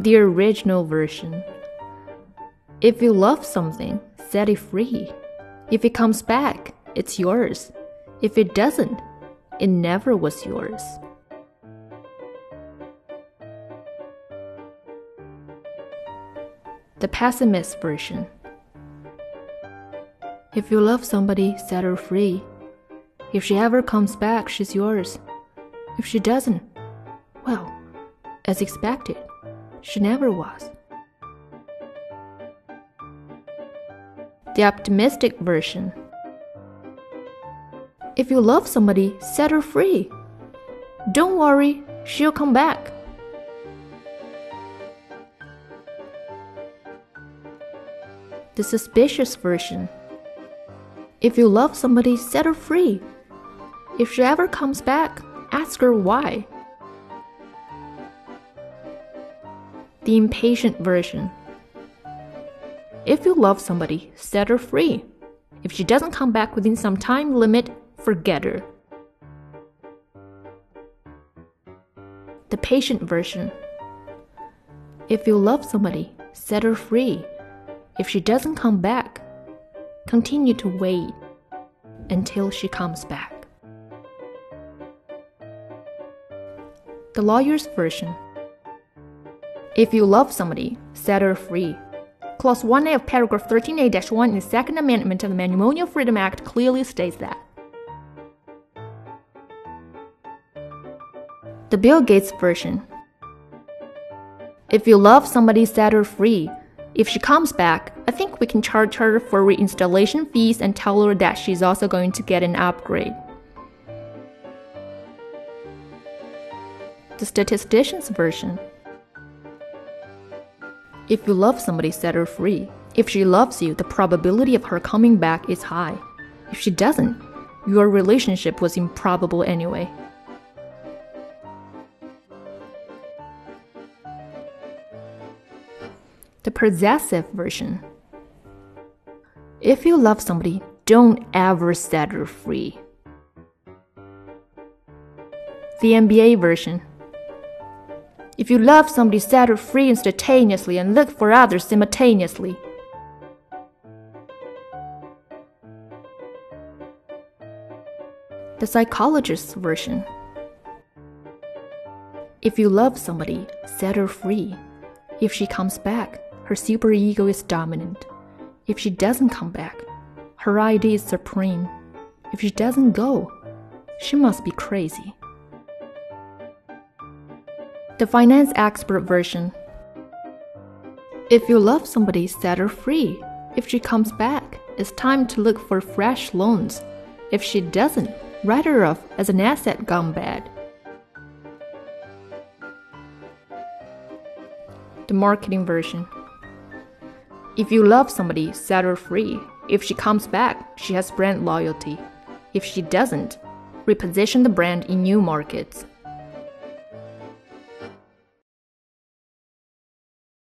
The original version. If you love something, set it free. If it comes back, it's yours. If it doesn't, it never was yours. The pessimist version. If you love somebody, set her free. If she ever comes back, she's yours. If she doesn't, well, as expected, she never was. The optimistic version. If you love somebody, set her free. Don't worry, she'll come back. The suspicious version. If you love somebody, set her free. If she ever comes back, ask her why. The impatient version. If you love somebody, set her free. If she doesn't come back within some time limit, forget her. The patient version. If you love somebody, set her free. If she doesn't come back, continue to wait until she comes back. The lawyer's version. If you love somebody, set her free. Clause 1A of paragraph 13A 1 in the Second Amendment of the Matrimonial Freedom Act clearly states that. The Bill Gates version. If you love somebody, set her free. If she comes back, I think we can charge her for reinstallation fees and tell her that she's also going to get an upgrade. The statistician's version. If you love somebody, set her free. If she loves you, the probability of her coming back is high. If she doesn't, your relationship was improbable anyway. The possessive version. If you love somebody, don't ever set her free. The MBA version. If you love somebody, set her free instantaneously and look for others simultaneously. The psychologist's version. If you love somebody, set her free. If she comes back, her superego is dominant. If she doesn't come back, her id is supreme. If she doesn't go, she must be crazy. The finance expert version. If you love somebody, set her free. If she comes back, it's time to look for fresh loans. If she doesn't, write her off as an asset gone bad. The marketing version. If you love somebody, set her free. If she comes back, she has brand loyalty. If she doesn't, reposition the brand in new markets.